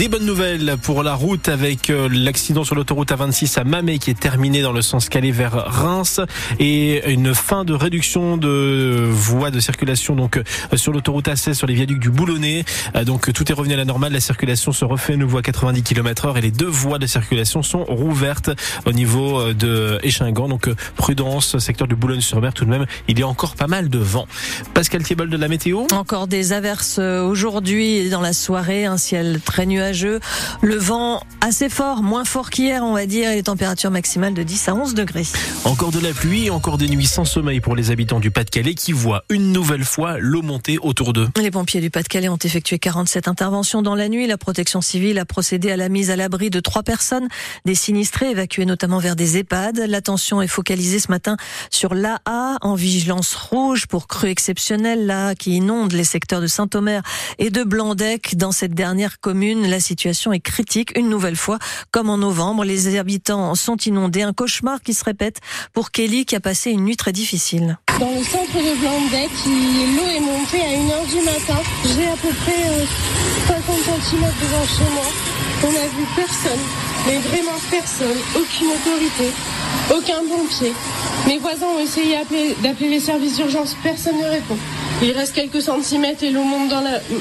des bonnes nouvelles pour la route avec euh, l'accident sur l'autoroute A26 à Mamet qui est terminé dans le sens calé vers Reims et une fin de réduction de voies de circulation donc euh, sur l'autoroute A16 sur les viaducs du Boulonnais. Euh, donc tout est revenu à la normale, la circulation se refait une voie à 90 km heure et les deux voies de circulation sont rouvertes au niveau de Échingan. Donc prudence, secteur du Boulogne-sur-Mer tout de même, il y a encore pas mal de vent. Pascal Thiebol de la météo? Encore des averses aujourd'hui dans la soirée, un ciel très le vent assez fort, moins fort qu'hier, on va dire, et les températures maximales de 10 à 11 degrés. Encore de la pluie encore des nuits sans sommeil pour les habitants du Pas-de-Calais qui voient une nouvelle fois l'eau monter autour d'eux. Les pompiers du Pas-de-Calais ont effectué 47 interventions dans la nuit. La protection civile a procédé à la mise à l'abri de trois personnes, des sinistrés évacués notamment vers des EHPAD. L'attention est focalisée ce matin sur l'AA en vigilance rouge pour crue exceptionnelle, là qui inonde les secteurs de Saint-Omer et de Blandec. Dans cette dernière commune, la situation est critique une nouvelle fois. Comme en novembre, les habitants sont inondés. Un cauchemar qui se répète pour Kelly qui a passé une nuit très difficile. Dans le centre de Blandec, l'eau est montée à 1h du matin. J'ai à peu près 50 euh, cm devant chez moi. On n'a vu personne, mais vraiment personne, aucune autorité, aucun pompier. Mes voisins ont essayé d'appeler les services d'urgence, personne ne répond. Il reste quelques centimètres et l'eau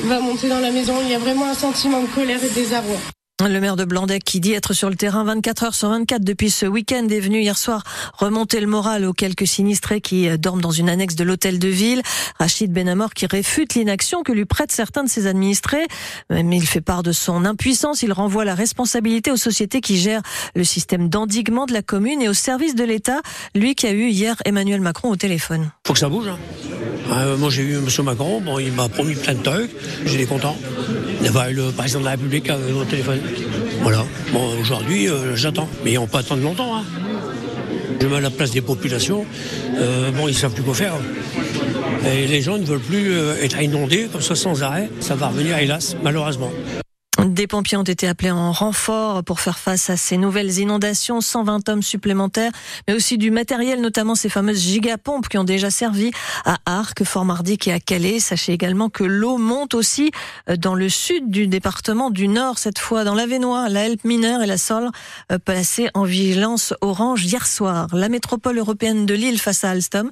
va monter dans la maison. Il y a vraiment un sentiment de colère et de désarroi. Le maire de Blandec qui dit être sur le terrain 24 heures sur 24 depuis ce week-end est venu hier soir remonter le moral aux quelques sinistrés qui dorment dans une annexe de l'hôtel de ville. Rachid Benamor qui réfute l'inaction que lui prêtent certains de ses administrés. Mais il fait part de son impuissance. Il renvoie la responsabilité aux sociétés qui gèrent le système d'endiguement de la commune et au service de l'État. Lui qui a eu hier Emmanuel Macron au téléphone. Faut que ça bouge. Hein. Euh, moi j'ai eu M. Macron, bon, il m'a promis plein de trucs. J'étais content. Enfin, le président de la République au téléphone. Voilà. Bon, aujourd'hui, euh, j'attends. Mais on peut attendre longtemps. Hein. Je mets à la place des populations. Euh, bon, ils savent plus quoi faire. Et les gens ne veulent plus euh, être inondés comme ça sans arrêt. Ça va revenir, hélas, malheureusement. Des pompiers ont été appelés en renfort pour faire face à ces nouvelles inondations, 120 hommes supplémentaires, mais aussi du matériel, notamment ces fameuses gigapompes qui ont déjà servi à Arc, Fort-Mardic et à Calais. Sachez également que l'eau monte aussi euh, dans le sud du département du Nord, cette fois dans l'Avenois, la Helpe mineure et la Sol, euh, placées en vigilance orange hier soir. La métropole européenne de Lille face à Alstom.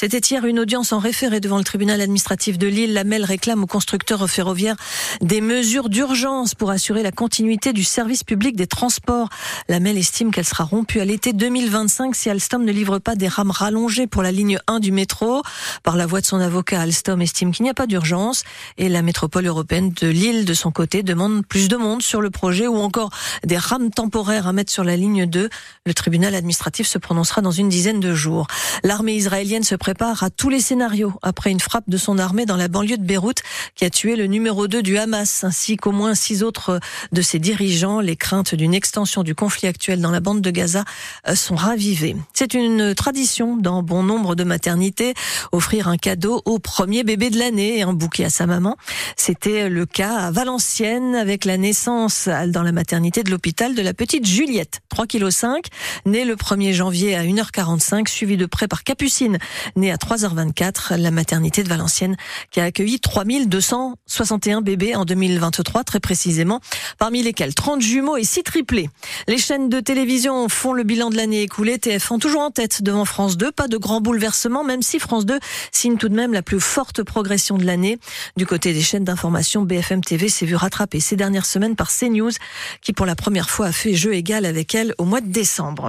C'était hier une audience en référé devant le tribunal administratif de Lille. La MEL réclame aux constructeurs ferroviaires des mesures d'urgence pour assurer la continuité du service public des transports. La MEL estime qu'elle sera rompue à l'été 2025 si Alstom ne livre pas des rames rallongées pour la ligne 1 du métro. Par la voix de son avocat, Alstom estime qu'il n'y a pas d'urgence et la métropole européenne de Lille, de son côté, demande plus de monde sur le projet ou encore des rames temporaires à mettre sur la ligne 2. Le tribunal administratif se prononcera dans une dizaine de jours. L'armée israélienne se à tous les scénarios après une frappe de son armée dans la banlieue de Beyrouth qui a tué le numéro 2 du Hamas ainsi qu'au moins six autres de ses dirigeants. Les craintes d'une extension du conflit actuel dans la bande de Gaza euh, sont ravivées. C'est une tradition dans bon nombre de maternités offrir un cadeau au premier bébé de l'année et un bouquet à sa maman. C'était le cas à Valenciennes avec la naissance dans la maternité de l'hôpital de la petite Juliette, 3,5 kg, née le 1er janvier à 1h45, suivie de près par Capucine, née à 3h24, la maternité de Valenciennes, qui a accueilli 3261 bébés en 2023, très précisément, parmi lesquels 30 jumeaux et 6 triplés. Les chaînes de télévision font le bilan de l'année écoulée, TF1 toujours en tête devant France 2, pas de grand bouleversement, même si France 2 signe tout de même la plus forte progression de l'année. Du côté des chaînes d'information, BFM TV s'est vu rattraper ces dernières semaines par CNews, qui pour la première fois a fait jeu égal avec elle au mois de décembre.